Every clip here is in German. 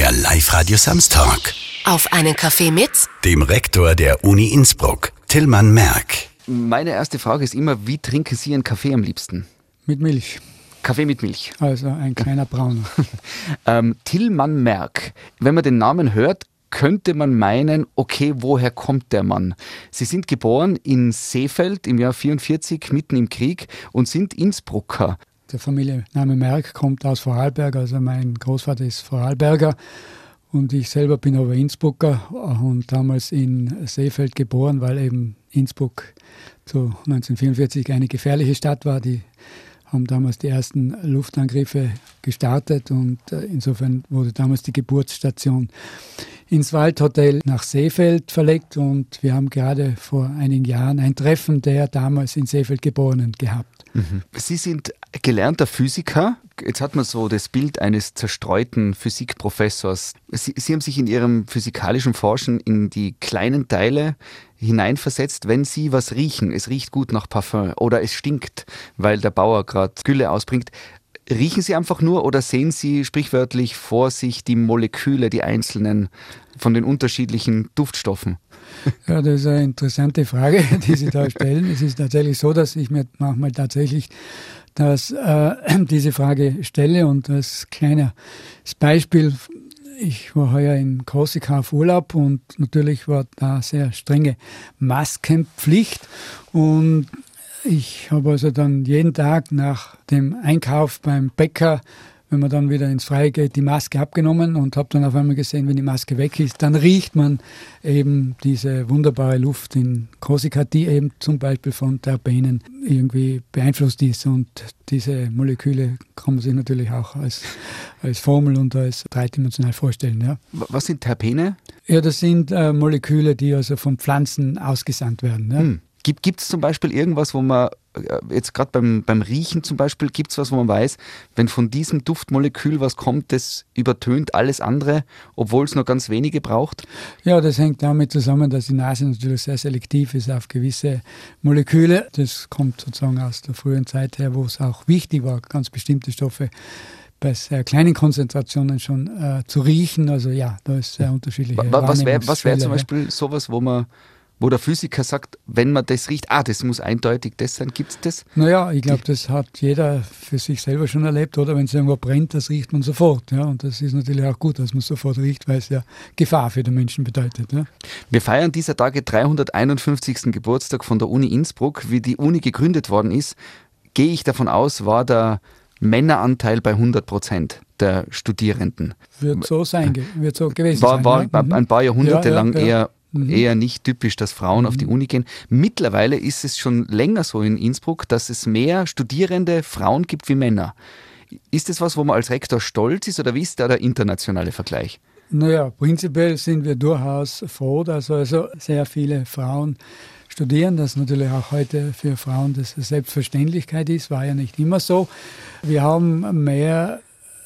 Der Live-Radio Samstag. Auf einen Kaffee mit Dem Rektor der Uni Innsbruck, Tillmann Merck. Meine erste Frage ist immer, wie trinken Sie einen Kaffee am liebsten? Mit Milch. Kaffee mit Milch. Also ein kleiner Brauner. Ähm, Tillmann Merck. Wenn man den Namen hört, könnte man meinen, okay, woher kommt der Mann? Sie sind geboren in Seefeld im Jahr 44, mitten im Krieg und sind Innsbrucker. Der Familienname Merck kommt aus Vorarlberg, also mein Großvater ist Vorarlberger und ich selber bin aber Innsbrucker und damals in Seefeld geboren, weil eben Innsbruck zu 1944 eine gefährliche Stadt war. Die haben damals die ersten Luftangriffe gestartet und äh, insofern wurde damals die Geburtsstation ins Waldhotel nach Seefeld verlegt und wir haben gerade vor einigen Jahren ein Treffen der damals in Seefeld Geborenen gehabt. Sie sind gelernter Physiker. Jetzt hat man so das Bild eines zerstreuten Physikprofessors. Sie, Sie haben sich in Ihrem physikalischen Forschen in die kleinen Teile hineinversetzt, wenn Sie was riechen. Es riecht gut nach Parfum oder es stinkt, weil der Bauer gerade Gülle ausbringt. Riechen Sie einfach nur oder sehen Sie sprichwörtlich vor sich die Moleküle, die einzelnen von den unterschiedlichen Duftstoffen? Ja, das ist eine interessante Frage, die Sie da stellen. es ist tatsächlich so, dass ich mir manchmal tatsächlich das, äh, diese Frage stelle und als kleines Beispiel, ich war heuer in Korsika auf Urlaub und natürlich war da sehr strenge Maskenpflicht und ich habe also dann jeden Tag nach dem Einkauf beim Bäcker, wenn man dann wieder ins Freie geht, die Maske abgenommen und habe dann auf einmal gesehen, wenn die Maske weg ist, dann riecht man eben diese wunderbare Luft in Korsika, die eben zum Beispiel von Terpenen irgendwie beeinflusst ist. Und diese Moleküle kann man sich natürlich auch als, als Formel und als dreidimensional vorstellen. Ja. Was sind Terpene? Ja, das sind äh, Moleküle, die also von Pflanzen ausgesandt werden. Ja. Hm. Gibt es zum Beispiel irgendwas, wo man, äh, jetzt gerade beim, beim Riechen zum Beispiel, gibt es was, wo man weiß, wenn von diesem Duftmolekül was kommt, das übertönt alles andere, obwohl es nur ganz wenige braucht? Ja, das hängt damit zusammen, dass die Nase natürlich sehr selektiv ist auf gewisse Moleküle. Das kommt sozusagen aus der frühen Zeit her, wo es auch wichtig war, ganz bestimmte Stoffe bei sehr kleinen Konzentrationen schon äh, zu riechen. Also ja, da ist sehr wa- Was wäre wär zum. Beispiel sowas, wo man wo der Physiker sagt, wenn man das riecht, ah, das muss eindeutig das sein, gibt es das? Naja, ich glaube, das hat jeder für sich selber schon erlebt, oder? Wenn es irgendwo brennt, das riecht man sofort. Ja? Und das ist natürlich auch gut, dass man sofort riecht, weil es ja Gefahr für den Menschen bedeutet. Ja? Wir feiern dieser Tage 351. Geburtstag von der Uni Innsbruck. Wie die Uni gegründet worden ist, gehe ich davon aus, war der Männeranteil bei 100 Prozent der Studierenden. Wird so sein, ge- wird so gewesen War, sein. war ja? Mhm. ein paar Jahrhunderte Ja, ja, lang eher, Mhm. eher nicht typisch, dass Frauen auf die Uni gehen. Mittlerweile ist es schon länger so in Innsbruck, dass es mehr Studierende Frauen gibt wie Männer. Ist das was, wo man als Rektor stolz ist oder wie ist da der internationale Vergleich? Naja, prinzipiell sind wir durchaus froh, dass also sehr viele Frauen studieren, das natürlich auch heute für Frauen das Selbstverständlichkeit ist, war ja nicht immer so. Wir haben mehr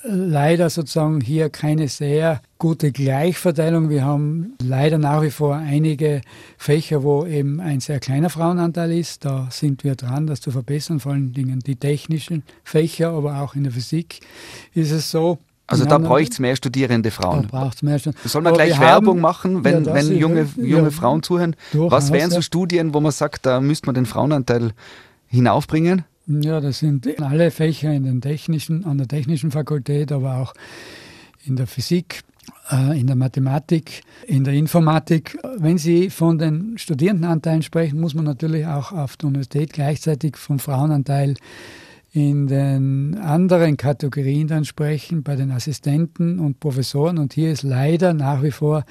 leider sozusagen hier keine sehr gute Gleichverteilung. Wir haben leider nach wie vor einige Fächer, wo eben ein sehr kleiner Frauenanteil ist. Da sind wir dran, das zu verbessern, vor allen Dingen die technischen Fächer, aber auch in der Physik ist es so. Also da bräuchte es mehr studierende da Frauen. braucht es mehr schon. Soll man Aber gleich Werbung haben- machen, wenn, Ja, wenn ist- junge, ja, junge Frauen zuhören? Was wären so. Studien, wo man sagt, da müsste man den Frauenanteil hinaufbringen? Ja, das sind alle Fächer in den technischen, an der technischen Fakultät, aber auch in der Physik, äh, in der Mathematik, in der Informatik. Wenn Sie von den Studierendenanteilen sprechen, muss man natürlich auch auf der Universität gleichzeitig vom Frauenanteil in den anderen Kategorien dann sprechen, bei den Assistenten und Professoren. Und hier ist leider nach wie vor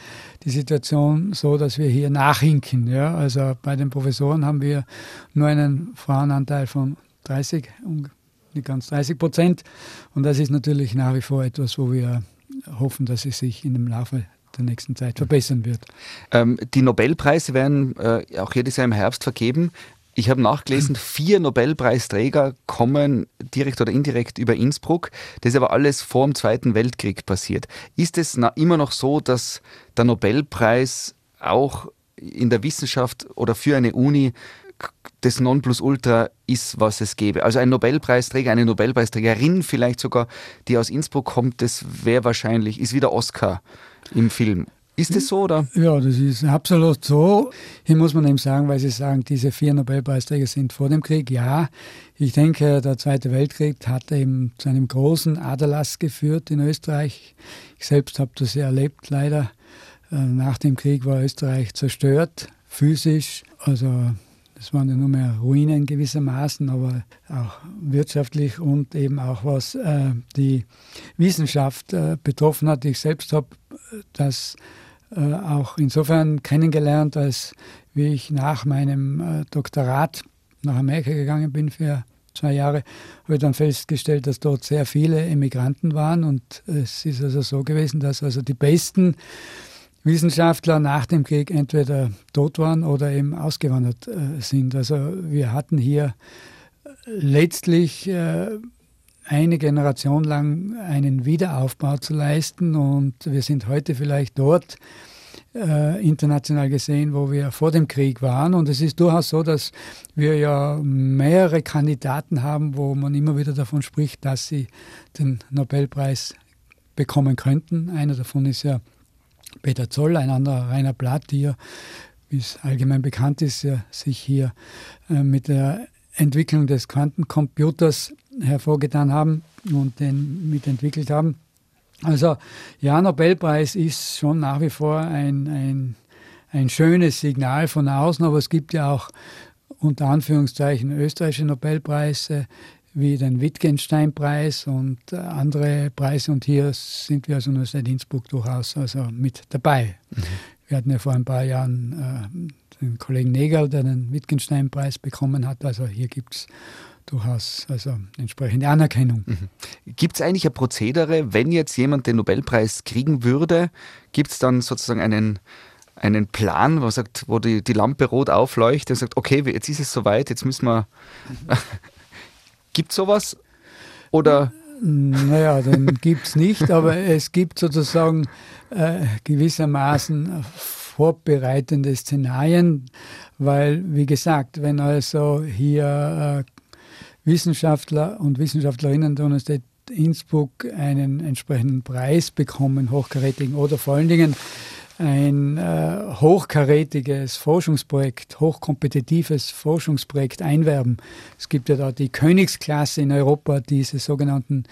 die Situation so, dass wir hier nachhinken. Ja? Also bei den Professoren haben wir nur einen Frauenanteil von 30, um- nicht ganz 30 Prozent. Und das ist natürlich nach wie vor etwas, wo wir hoffen, dass es sich in dem Laufe der nächsten Zeit verbessern wird. Ähm, die Nobelpreise werden äh, auch jedes Jahr im Herbst vergeben. Ich habe nachgelesen, vier Nobelpreisträger kommen direkt oder indirekt über Innsbruck. Das ist aber alles vor dem Zweiten Weltkrieg passiert. Ist es immer noch so, dass der Nobelpreis auch in der Wissenschaft oder für eine Uni das Nonplusultra ist, was es gäbe. Also ein Nobelpreisträger, eine Nobelpreisträgerin vielleicht sogar, die aus Innsbruck kommt, das wäre wahrscheinlich, ist wieder Oscar im Film. Ist das so, oder? Ja, das ist absolut so. Hier muss man eben sagen, weil Sie sagen, diese vier Nobelpreisträger sind vor dem Krieg. Ja, ich denke, der Zweite Weltkrieg hat eben zu einem großen Aderlass geführt in Österreich. Ich selbst habe das ja erlebt, leider. Äh, nach dem Krieg war Österreich zerstört, physisch. Also es waren ja nur mehr Ruinen gewissermaßen, aber auch wirtschaftlich und eben auch was äh, die Wissenschaft äh, betroffen hat. Ich selbst habe das äh, auch insofern kennengelernt, als wie ich nach meinem äh, Doktorat nach Amerika gegangen bin für zwei Jahre, habe ich dann festgestellt, dass dort sehr viele Emigranten waren und es ist also so gewesen, dass also die besten Wissenschaftler nach dem Krieg entweder tot waren oder eben ausgewandert äh, sind. Also wir hatten hier letztlich äh, eine Generation lang einen Wiederaufbau zu leisten und wir sind heute vielleicht dort äh, international gesehen, wo wir vor dem Krieg waren. Und es ist durchaus so, dass wir ja mehrere Kandidaten haben, wo man immer wieder davon spricht, dass sie den Nobelpreis bekommen könnten. Einer davon ist ja Peter Zoll, ein anderer Rainer Blatt, ja, wie es allgemein bekannt ist, ja, sich hier äh, mit der Entwicklung des Quantencomputers hervorgetan haben und den mitentwickelt haben. Also ja, Nobelpreis ist schon nach wie vor ein, ein, ein schönes Signal von außen, aber es gibt ja auch unter Anführungszeichen österreichische Nobelpreise wie den Wittgenstein-Preis und andere Preise. Und hier sind wir also nur seit Innsbruck durchaus also mit dabei. Mhm. Wir hatten ja vor ein paar Jahren äh, den Kollegen Negal, der den Wittgenstein-Preis bekommen hat. Also hier gibt es durchaus also entsprechende Anerkennung. Mhm. Gibt es eigentlich ein Prozedere, wenn jetzt jemand den Nobelpreis kriegen würde, gibt es dann sozusagen einen, einen Plan, wo, sagt, wo die, die Lampe rot aufleuchtet und sagt, okay, jetzt ist es soweit, jetzt müssen wir. gibt es sowas? Oder? Naja, den gibt es nicht, aber es gibt sozusagen äh, gewissermaßen vorbereitende Szenarien, weil, wie gesagt, wenn also hier äh, Wissenschaftler und Wissenschaftlerinnen der Universität Innsbruck einen entsprechenden Preis bekommen, hochkarätigen, oder vor allen Dingen ein äh, hochkarätiges Forschungsprojekt, hochkompetitives Forschungsprojekt einwerben. Es gibt ja da die Königsklasse in Europa, diese sogenannten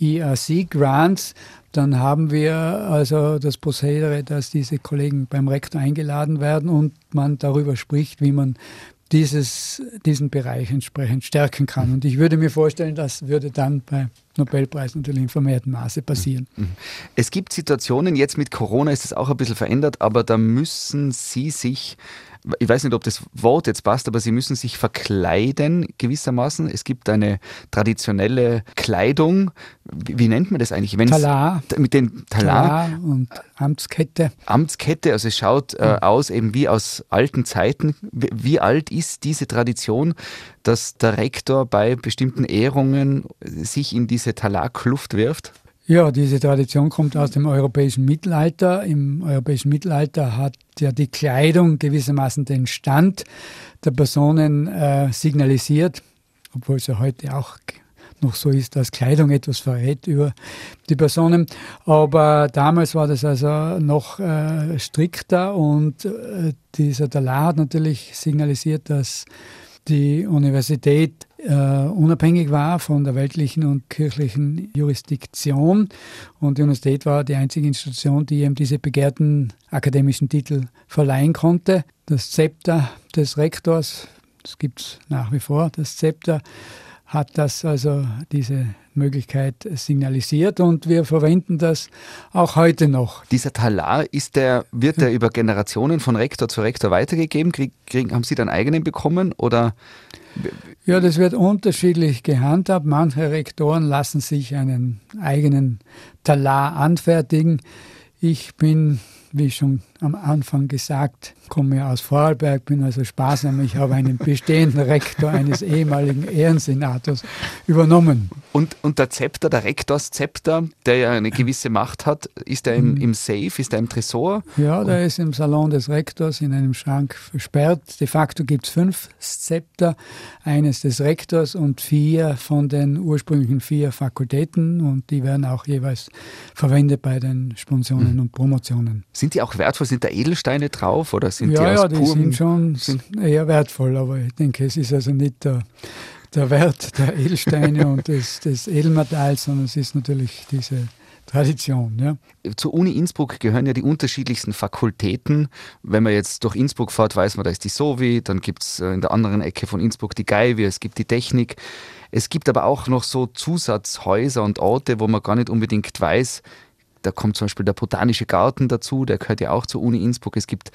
ERC-Grants. Dann haben wir also das Prozedere, dass diese Kollegen beim Rektor eingeladen werden und man darüber spricht, wie man dieses, diesen Bereich entsprechend stärken kann. Und ich würde mir vorstellen, das würde dann bei Nobelpreis natürlich in vermehrtem Maße passieren. Mhm. Es gibt Situationen, jetzt mit Corona ist es auch ein bisschen verändert, aber da müssen Sie sich ich weiß nicht, ob das Wort jetzt passt, aber sie müssen sich verkleiden gewissermaßen. Es gibt eine traditionelle Kleidung. Wie, wie nennt man das eigentlich? Wenn's Talar. Mit den Talar. Talar und Amtskette. Amtskette, also es schaut äh, aus eben wie aus alten Zeiten. Wie, wie alt ist diese Tradition, dass der Rektor bei bestimmten Ehrungen sich in diese Talarkluft wirft? Ja, diese Tradition kommt aus dem europäischen Mittelalter. Im europäischen Mittelalter hat ja die Kleidung gewissermaßen den Stand der Personen äh, signalisiert, obwohl es ja heute auch noch so ist, dass Kleidung etwas verrät über die Personen. Aber damals war das also noch äh, strikter und äh, dieser Talar hat natürlich signalisiert, dass die Universität äh, unabhängig war von der weltlichen und kirchlichen Jurisdiktion. Und die Universität war die einzige Institution, die eben diese begehrten akademischen Titel verleihen konnte. Das Zepter des Rektors, das gibt es nach wie vor, das Zepter hat das also diese Möglichkeit signalisiert und wir verwenden das auch heute noch. Dieser Talar, ist der, wird der über Generationen von Rektor zu Rektor weitergegeben? Krieg, krieg, haben Sie dann eigenen bekommen oder? Ja, das wird unterschiedlich gehandhabt. Manche Rektoren lassen sich einen eigenen Talar anfertigen. Ich bin, wie schon am Anfang gesagt, komme ja aus Vorarlberg, bin also sparsam, ich habe einen bestehenden Rektor eines ehemaligen Ehrensenators übernommen. Und, und der Zepter, der Rektorszepter, der ja eine gewisse Macht hat, ist er im, mhm. im Safe, ist er im Tresor? Ja, der ist im Salon des Rektors in einem Schrank versperrt. De facto gibt es fünf Zepter, eines des Rektors und vier von den ursprünglichen vier Fakultäten und die werden auch jeweils verwendet bei den Sponsionen mhm. und Promotionen. Sind die auch wertvoll? Sind da Edelsteine drauf oder sind ja, die aus Ja, die sind schon eher wertvoll, aber ich denke, es ist also nicht der, der Wert der Edelsteine und des, des Edelmetalls, sondern es ist natürlich diese Tradition. Ja. Zur Uni Innsbruck gehören ja die unterschiedlichsten Fakultäten. Wenn man jetzt durch Innsbruck fährt, weiß man, da ist die SOVI, dann gibt es äh, in der anderen Ecke von Innsbruck die Geiwe, es gibt die Technik. Es gibt aber auch noch so Zusatzhäuser und Orte, wo man gar nicht unbedingt weiß, da kommt zum Beispiel der Botanische Garten dazu, der gehört ja auch zur Uni Innsbruck. Es gibt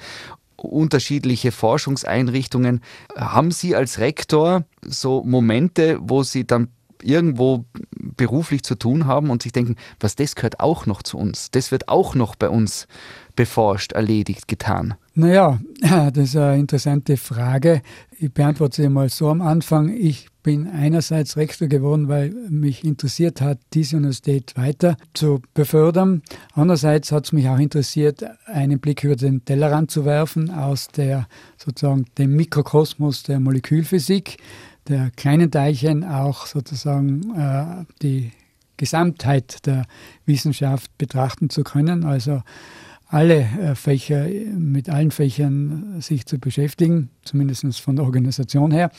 unterschiedliche Forschungseinrichtungen. Haben Sie als Rektor so Momente, wo Sie dann irgendwo beruflich zu tun haben und sich denken, was das gehört auch noch zu uns, das wird auch noch bei uns beforscht, erledigt, getan? Naja, das ist eine interessante Frage. Ich beantworte sie mal so am Anfang. Ich bin einerseits Rektor geworden, weil mich interessiert hat, diese Universität weiter zu befördern. Andererseits hat es mich auch interessiert, einen Blick über den Tellerrand zu werfen aus der sozusagen dem Mikrokosmos der Molekülphysik, der kleinen Teilchen auch sozusagen äh, die Gesamtheit der Wissenschaft betrachten zu können. Also alle äh, Fächer, mit allen Fächern sich zu beschäftigen, zumindest von der Organisation her.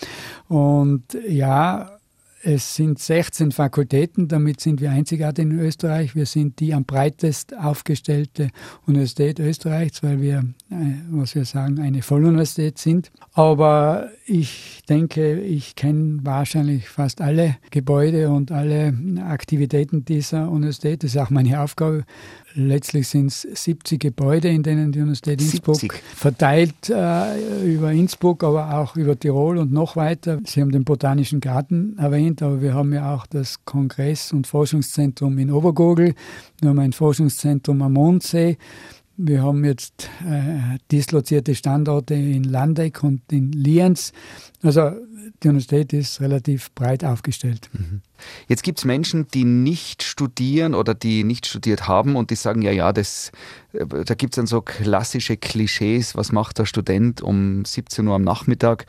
Und ja, es sind 16 Fakultäten, damit sind wir einzigartig in Österreich. Wir sind die am breitest aufgestellte Universität Österreichs, weil wir, äh, was wir sagen, eine Volluniversität sind. Aber ich denke, ich kenne wahrscheinlich fast alle Gebäude und alle Aktivitäten dieser Universität. Das ist auch meine Aufgabe. Letztlich sind es 70 Gebäude, in denen die Universität Innsbruck 70. verteilt äh, über Innsbruck, aber auch über Tirol und noch weiter. Sie haben den Botanischen Garten erwähnt, aber wir haben ja auch das Kongress- und Forschungszentrum in Obergurgel. Wir haben ein Forschungszentrum am Mondsee. Wir haben jetzt äh, dislozierte Standorte in Landeck und in Lienz. Also die Universität ist relativ breit aufgestellt. Mhm. Jetzt gibt es Menschen, die nicht studieren oder die nicht studiert haben und die sagen, ja, ja, das, äh, da gibt es dann so klassische Klischees, was macht der Student um 17 Uhr am Nachmittag?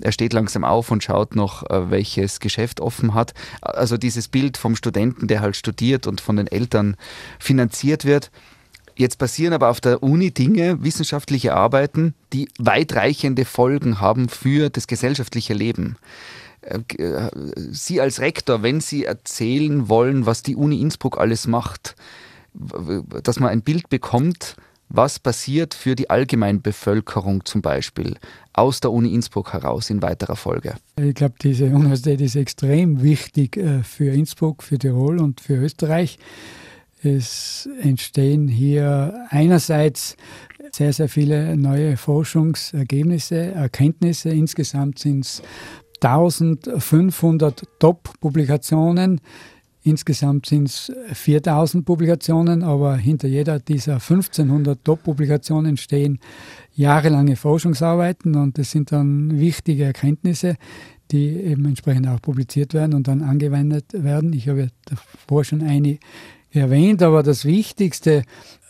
Er steht langsam auf und schaut noch, äh, welches Geschäft offen hat. Also dieses Bild vom Studenten, der halt studiert und von den Eltern finanziert wird. Jetzt passieren aber auf der Uni Dinge, wissenschaftliche Arbeiten, die weitreichende Folgen haben für das gesellschaftliche Leben. Äh, äh, Sie als Rektor, wenn Sie erzählen wollen, was die Uni Innsbruck alles macht, dass man ein Bild bekommt, was passiert für die Allgemeinbevölkerung zum Beispiel aus der Uni Innsbruck heraus in weiterer Folge? Ich glaube, diese Universität ist extrem wichtig äh, für Innsbruck, für Tirol und für Österreich. Es entstehen hier einerseits sehr, sehr viele neue Forschungsergebnisse, Erkenntnisse. Insgesamt sind es 1500 Top-Publikationen. Insgesamt sind es 4000 Publikationen, aber hinter jeder dieser 1500 Top-Publikationen stehen jahrelange Forschungsarbeiten und das sind dann wichtige Erkenntnisse, die eben entsprechend auch publiziert werden und dann angewendet werden. Ich habe davor schon eine erwähnt, aber das Wichtigste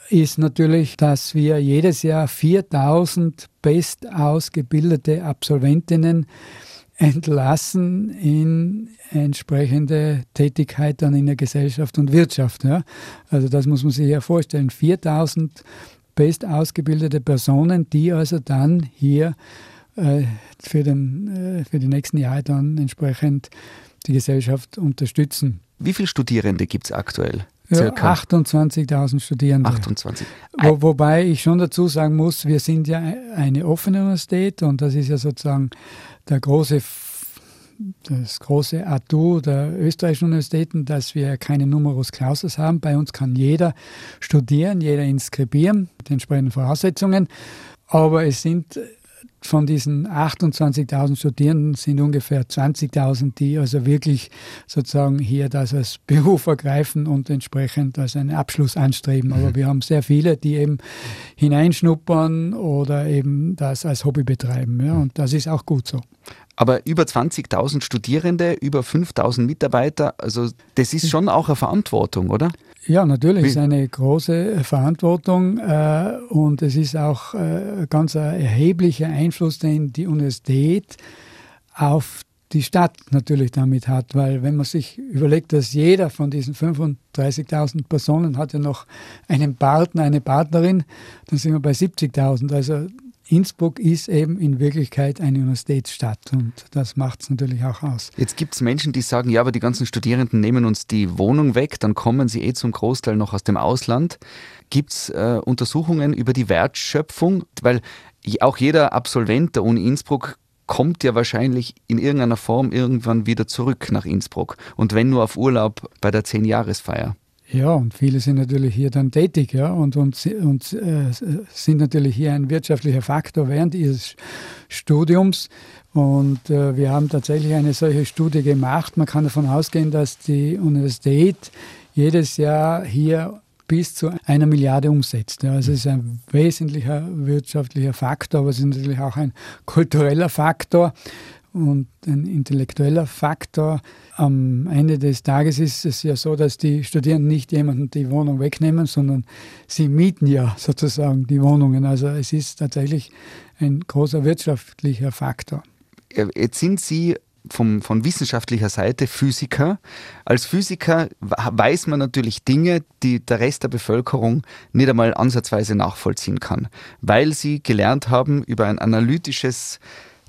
ist natürlich, dass wir jedes Jahr 4000 bestausgebildete Absolventinnen entlassen in entsprechende Tätigkeit dann in der Gesellschaft und Wirtschaft. Ja. Also das muss man sich ja vorstellen. 4000 bestausgebildete Personen, die also dann hier äh, für, den, äh, für die nächsten Jahre dann entsprechend die Gesellschaft unterstützen. Wie viele Studierende gibt es aktuell? Ja, 28.000 Studierende. 28. Wo, wobei ich schon dazu sagen muss, wir sind ja eine offene Universität und das ist ja sozusagen der große, das große Atu der österreichischen Universitäten, dass wir keine Numerus Clausus haben. Bei uns kann jeder studieren, jeder inskribieren mit entsprechenden Voraussetzungen. Aber es sind von diesen 28.000 Studierenden sind ungefähr 20.000, die also wirklich sozusagen hier das als Beruf ergreifen und entsprechend als einen Abschluss anstreben. Aber mhm. wir haben sehr viele, die eben hineinschnuppern oder eben das als Hobby betreiben. Ja, und das ist auch gut so. Aber über 20.000 Studierende, über 5.000 Mitarbeiter, also das ist schon auch eine Verantwortung, oder? Ja, natürlich ist eine große Verantwortung äh, und es ist auch äh, ganz ein erheblicher Einfluss, den die Universität auf die Stadt natürlich damit hat, weil wenn man sich überlegt, dass jeder von diesen 35.000 Personen hat ja noch einen Partner, eine Partnerin, dann sind wir bei 70.000. Also Innsbruck ist eben in Wirklichkeit eine Universitätsstadt und das macht es natürlich auch aus. Jetzt gibt es Menschen, die sagen, ja, aber die ganzen Studierenden nehmen uns die Wohnung weg, dann kommen sie eh zum Großteil noch aus dem Ausland. Gibt es äh, Untersuchungen über die Wertschöpfung? Weil auch jeder Absolvent der Uni Innsbruck kommt ja wahrscheinlich in irgendeiner Form irgendwann wieder zurück nach Innsbruck und wenn nur auf Urlaub bei der Zehnjahresfeier. Ja, und viele sind natürlich hier dann tätig ja, und, und, und äh, sind natürlich hier ein wirtschaftlicher Faktor während ihres Studiums. Und äh, wir haben tatsächlich eine solche Studie gemacht. Man kann davon ausgehen, dass die Universität jedes Jahr hier bis zu einer Milliarde umsetzt. Ja, also es ist ein wesentlicher wirtschaftlicher Faktor, aber es ist natürlich auch ein kultureller Faktor und ein intellektueller Faktor. Am Ende des Tages ist es ja so, dass die Studierenden nicht jemanden die Wohnung wegnehmen, sondern sie mieten ja sozusagen die Wohnungen. Also es ist tatsächlich ein großer wirtschaftlicher Faktor. Jetzt sind Sie vom, von wissenschaftlicher Seite Physiker. Als Physiker weiß man natürlich Dinge, die der Rest der Bevölkerung nicht einmal ansatzweise nachvollziehen kann, weil sie gelernt haben, über ein analytisches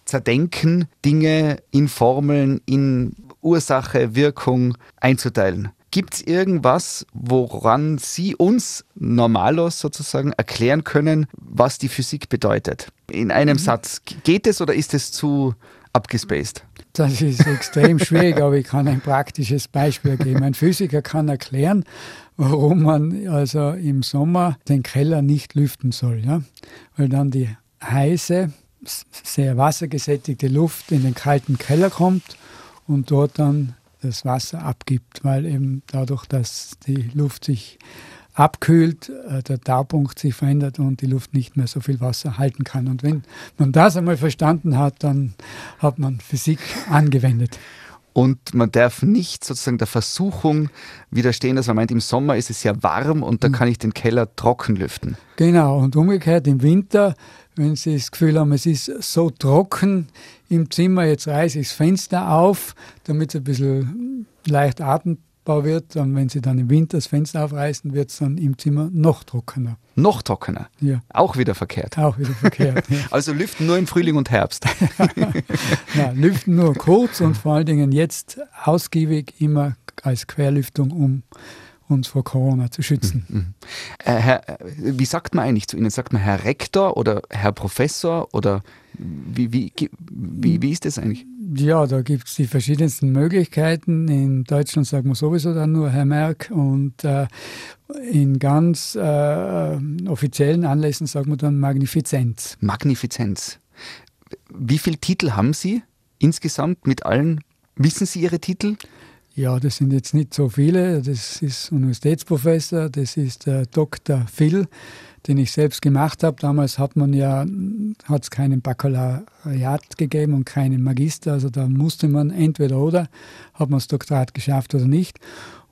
Zerdenken Dinge in Formeln, in Ursache, Wirkung einzuteilen. Gibt es irgendwas, woran Sie uns normalos sozusagen erklären können, was die Physik bedeutet? In einem mhm. Satz. Geht es oder ist es zu abgespaced? Das ist extrem schwierig, aber ich kann ein praktisches Beispiel geben. Ein Physiker kann erklären, warum man also im Sommer den Keller nicht lüften soll. Ja? Weil dann die heiße sehr wassergesättigte Luft in den kalten Keller kommt und dort dann das Wasser abgibt, weil eben dadurch, dass die Luft sich abkühlt, äh, der Taupunkt sich verändert und die Luft nicht mehr so viel Wasser halten kann. Und wenn man das einmal verstanden hat, dann hat man Physik angewendet. Und man darf nicht sozusagen der Versuchung widerstehen, dass man meint, im Sommer ist es ja warm und da hm. kann ich den Keller trocken lüften. Genau, und umgekehrt im Winter wenn Sie das Gefühl haben, es ist so trocken im Zimmer, jetzt reiße ich das Fenster auf, damit es ein bisschen leicht atmbar wird. Und wenn Sie dann im Winter das Fenster aufreißen, wird es dann im Zimmer noch trockener. Noch trockener? Ja. Auch wieder verkehrt? Auch wieder verkehrt. Ja. Also lüften nur im Frühling und Herbst? ja, lüften nur kurz und vor allen Dingen jetzt ausgiebig immer als Querlüftung um uns vor Corona zu schützen. Mhm. mhm. Äh, Herr, äh, wie sagt man eigentlich zu Ihnen? Sagt man Herr Rektor oder Herr Professor oder wie, wie, wie, wie ist das eigentlich? Ja, da gibt es die verschiedensten Möglichkeiten. In Deutschland sagt man sowieso dann nur Herr Merck und äh, in ganz äh, offiziellen Anlässen sagt man dann Magnifizenz. Magnifizenz. Wie viele Titel haben Sie insgesamt mit allen? Wissen Sie Ihre Titel? Ja, das sind jetzt nicht so viele. Das ist Universitätsprofessor, das ist der Dr. Phil, den ich selbst gemacht habe. Damals hat man ja, hat es keinen Baccalaureat gegeben und keinen Magister. Also da musste man entweder oder, hat man das Doktorat geschafft oder nicht.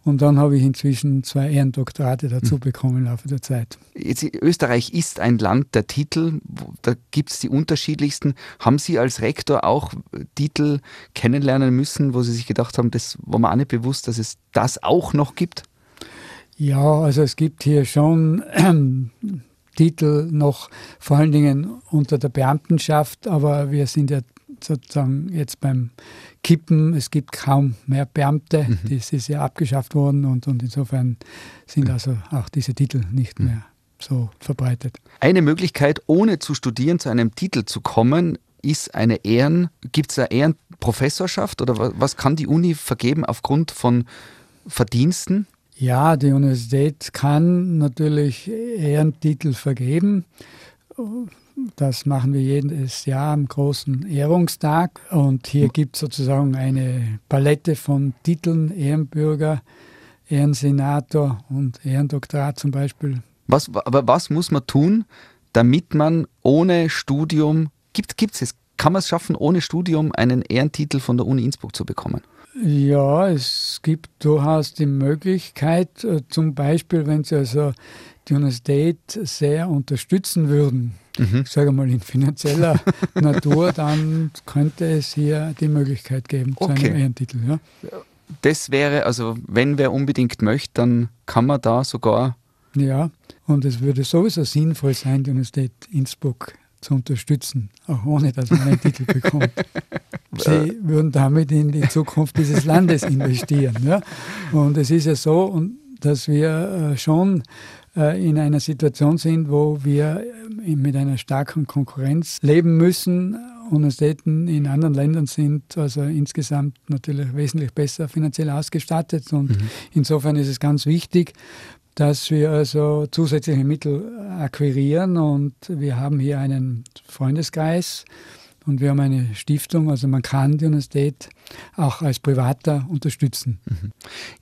Und dann habe ich inzwischen zwei Ehrendoktorate dazu hm. bekommen im Laufe der Zeit. Jetzt, Österreich ist ein Land der Titel, da gibt es die unterschiedlichsten. Haben Sie als Rektor auch Titel kennenlernen müssen, wo Sie sich gedacht haben, das war mir auch nicht bewusst, dass es das auch noch gibt? Ja, also es gibt hier schon Titel noch vor allen Dingen unter der Beamtenschaft, aber wir sind ja sozusagen jetzt beim Kippen. Es gibt kaum mehr Beamte. Mhm. Das ist ja abgeschafft worden und, und insofern sind also auch diese Titel nicht mhm. mehr so verbreitet. Eine Möglichkeit, ohne zu studieren, zu einem Titel zu kommen, ist eine Ehren. Gibt es eine Ehrenprofessorschaft oder was, was kann die Uni vergeben aufgrund von Verdiensten? Ja, die Universität kann natürlich Ehrentitel vergeben Das machen wir jedes Jahr am großen Ehrungstag. Und hier gibt es sozusagen eine Palette von Titeln, Ehrenbürger, Ehrensenator und Ehrendoktorat zum Beispiel. Was, aber was muss man tun, damit man ohne Studium, gibt es, kann man es schaffen, ohne Studium einen Ehrentitel von der Uni Innsbruck zu bekommen? Ja, es gibt durchaus die Möglichkeit, äh, zum Beispiel, wenn Sie also die Universität sehr unterstützen würden, mhm. ich sage mal in finanzieller Natur, dann könnte es hier die Möglichkeit geben zu okay. einem Ehrentitel. Ja. Das wäre, also wenn wer unbedingt möchte, dann kann man da sogar. Ja, und es würde sowieso sinnvoll sein, die Universität Innsbruck zu unterstützen, auch ohne dass man einen Titel bekommt. Sie würden damit in die Zukunft dieses Landes investieren. Ja? Und es ist ja so, dass wir äh, schon äh, in einer Situation sind, wo wir äh, mit einer starken Konkurrenz leben müssen. Universitäten in anderen Ländern sind also insgesamt natürlich wesentlich besser finanziell ausgestattet und mhm. insofern ist es ganz wichtig, dass wir also zusätzliche Mittel akquirieren und wir haben hier einen Freundeskreis und wir haben eine Stiftung, also man kann die Universität auch als Privater unterstützen. Mhm.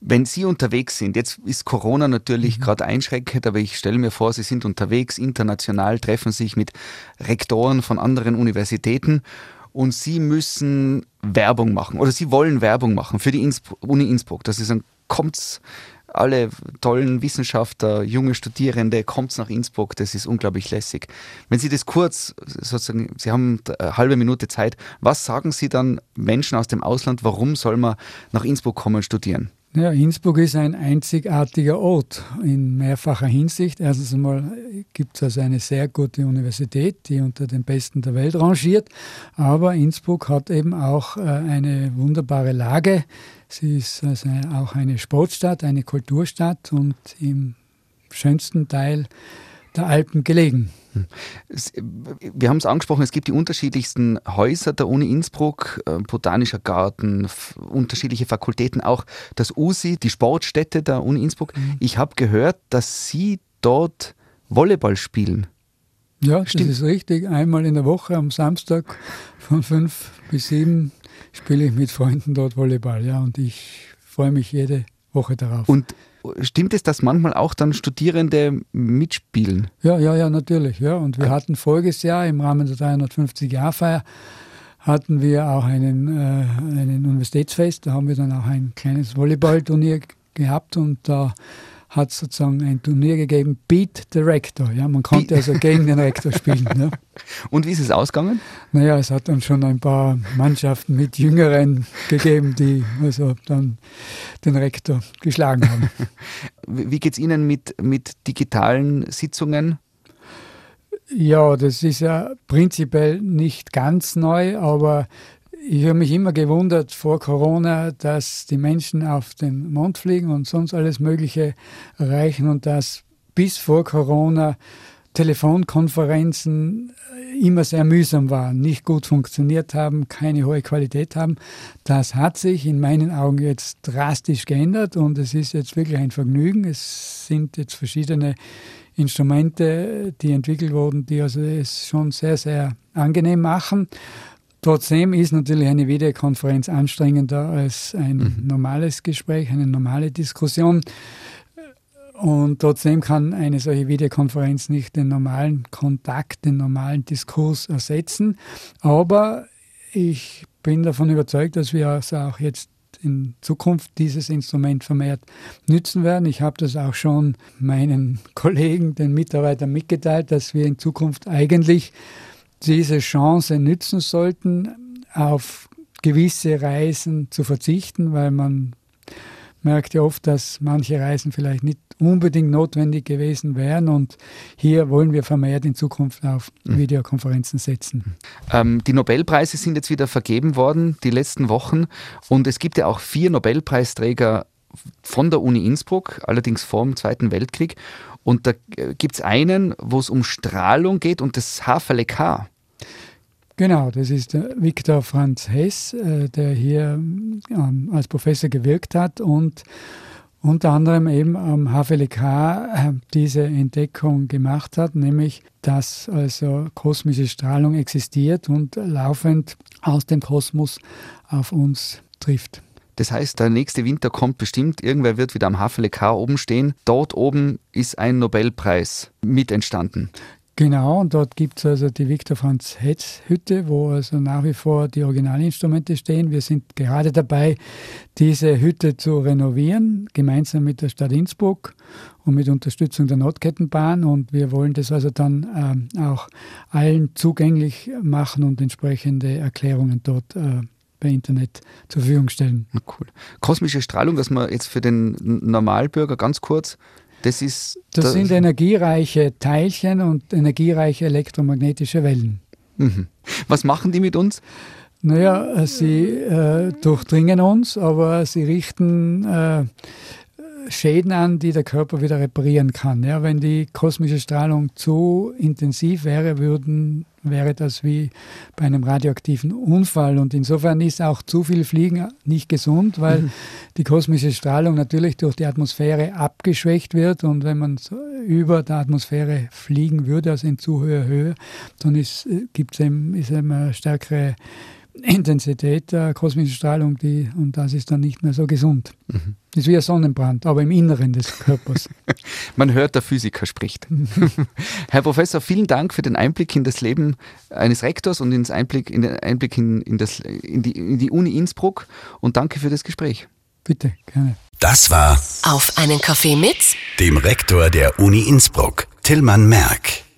Wenn Sie unterwegs sind, jetzt ist Corona natürlich mhm. gerade einschränkend, aber ich stelle mir vor, Sie sind unterwegs international, treffen sich mit Rektoren von anderen Universitäten und Sie müssen Werbung machen oder Sie wollen Werbung machen für die Uni Innsbruck. Das ist ein kommt's alle tollen Wissenschaftler, junge Studierende, kommt nach Innsbruck, das ist unglaublich lässig. Wenn Sie das kurz, sozusagen, Sie haben eine halbe Minute Zeit, was sagen Sie dann Menschen aus dem Ausland, warum soll man nach Innsbruck kommen und studieren? Ja, Innsbruck ist ein einzigartiger Ort in mehrfacher Hinsicht. Erstens einmal gibt es also eine sehr gute Universität, die unter den besten der Welt rangiert. Aber Innsbruck hat eben auch äh, eine wunderbare Lage. Sie ist also auch eine Sportstadt, eine Kulturstadt und im schönsten Teil der Alpen gelegen. Hm. Wir haben es angesprochen, es gibt die unterschiedlichsten Häuser der Uni Innsbruck, äh, Botanischer Garten, unterschiedliche Fakultäten, auch das USI, die Sportstätte der Uni Innsbruck. Mhm. Ich habe gehört, dass Sie dort Volleyball spielen. Ja, Stimmt. das ist richtig. Einmal in der Woche am Samstag von fünf bis sieben spiele ich mit Freunden dort Volleyball, ja, und ich freue mich jede Woche darauf. Und stimmt es, dass manchmal auch dann Studierende mitspielen? Ja, ja, ja, natürlich, ja. Und wir hatten voriges Jahr im Rahmen der 350-Jahr-Feier hatten wir auch einen, äh, einen Universitätsfest, da haben wir dann auch ein kleines Volleyballturnier gehabt und da hat es sozusagen ein Turnier gegeben, Beat the Rector. Ja, man konnte also gegen den Rektor spielen. Ja. Und wie ist es ausgegangen? Naja, es hat dann schon ein paar Mannschaften mit Jüngeren gegeben, die also dann den Rektor geschlagen haben. Wie geht es Ihnen mit, mit digitalen Sitzungen? Ja, das ist ja prinzipiell nicht ganz neu, aber ich habe mich immer gewundert vor Corona, dass die Menschen auf den Mond fliegen und sonst alles Mögliche erreichen und dass bis vor Corona Telefonkonferenzen immer sehr mühsam waren, nicht gut funktioniert haben, keine hohe Qualität haben. Das hat sich in meinen Augen jetzt drastisch geändert und es ist jetzt wirklich ein Vergnügen. Es sind jetzt verschiedene Instrumente, die entwickelt wurden, die also es schon sehr, sehr angenehm machen. Trotzdem ist natürlich eine Videokonferenz anstrengender als ein mhm. normales Gespräch, eine normale Diskussion. Und trotzdem kann eine solche Videokonferenz nicht den normalen Kontakt, den normalen Diskurs ersetzen. Aber ich bin davon überzeugt, dass wir also auch jetzt in Zukunft dieses Instrument vermehrt nützen werden. Ich habe das auch schon meinen Kollegen, den Mitarbeitern mitgeteilt, dass wir in Zukunft eigentlich diese Chance nützen sollten, auf gewisse Reisen zu verzichten, weil man merkt ja oft, dass manche Reisen vielleicht nicht unbedingt notwendig gewesen wären. Und hier wollen wir vermehrt in Zukunft auf mhm. Videokonferenzen setzen. Ähm, die Nobelpreise sind jetzt wieder vergeben worden, die letzten Wochen. Und es gibt ja auch vier Nobelpreisträger von der Uni Innsbruck, allerdings vor dem Zweiten Weltkrieg. Und da äh, gibt es einen, wo es um Strahlung geht und das Haferle K. Genau, das ist Viktor Franz Hess, äh, der hier ähm, als Professor gewirkt hat und unter anderem eben am HVLK äh, diese Entdeckung gemacht hat, nämlich dass also kosmische Strahlung existiert und laufend aus dem Kosmos auf uns trifft. Das heißt, der nächste Winter kommt bestimmt, irgendwer wird wieder am HVLK oben stehen. Dort oben ist ein Nobelpreis mit entstanden. Genau, und dort gibt es also die Viktor Franz Hetz Hütte, wo also nach wie vor die Originalinstrumente stehen. Wir sind gerade dabei, diese Hütte zu renovieren, gemeinsam mit der Stadt Innsbruck und mit Unterstützung der Nordkettenbahn. Und wir wollen das also dann ähm, auch allen zugänglich machen und entsprechende Erklärungen dort äh, per Internet zur Verfügung stellen. Cool. Kosmische Strahlung, dass man jetzt für den Normalbürger ganz kurz das ist. Das, das sind energiereiche Teilchen und energiereiche elektromagnetische Wellen. Mhm. Was machen die mit uns? Naja, sie äh, durchdringen uns, aber sie richten äh, Schäden an, die der Körper wieder reparieren kann. Ja, wenn die kosmische Strahlung zu intensiv wäre, würden, wäre das wie bei einem radioaktiven Unfall. Und insofern ist auch zu viel Fliegen nicht gesund, weil mhm. die kosmische Strahlung natürlich durch die Atmosphäre abgeschwächt wird. Und wenn man über der Atmosphäre fliegen würde, also in zu hoher Höhe, dann ist, äh, gibt's eben, ist eben eine stärkere Intensität der kosmischen Strahlung, die, und das ist dann nicht mehr so gesund. Mhm. Das ist wie ein Sonnenbrand, aber im Inneren des Körpers. Man hört, der Physiker spricht. Herr Professor, vielen Dank für den Einblick in das Leben eines Rektors und ins Einblick, in den Einblick in, in, das, in, die, in die Uni Innsbruck und danke für das Gespräch. Bitte, gerne. Das war Auf einen Kaffee mit dem Rektor der Uni Innsbruck, Tillmann Merck.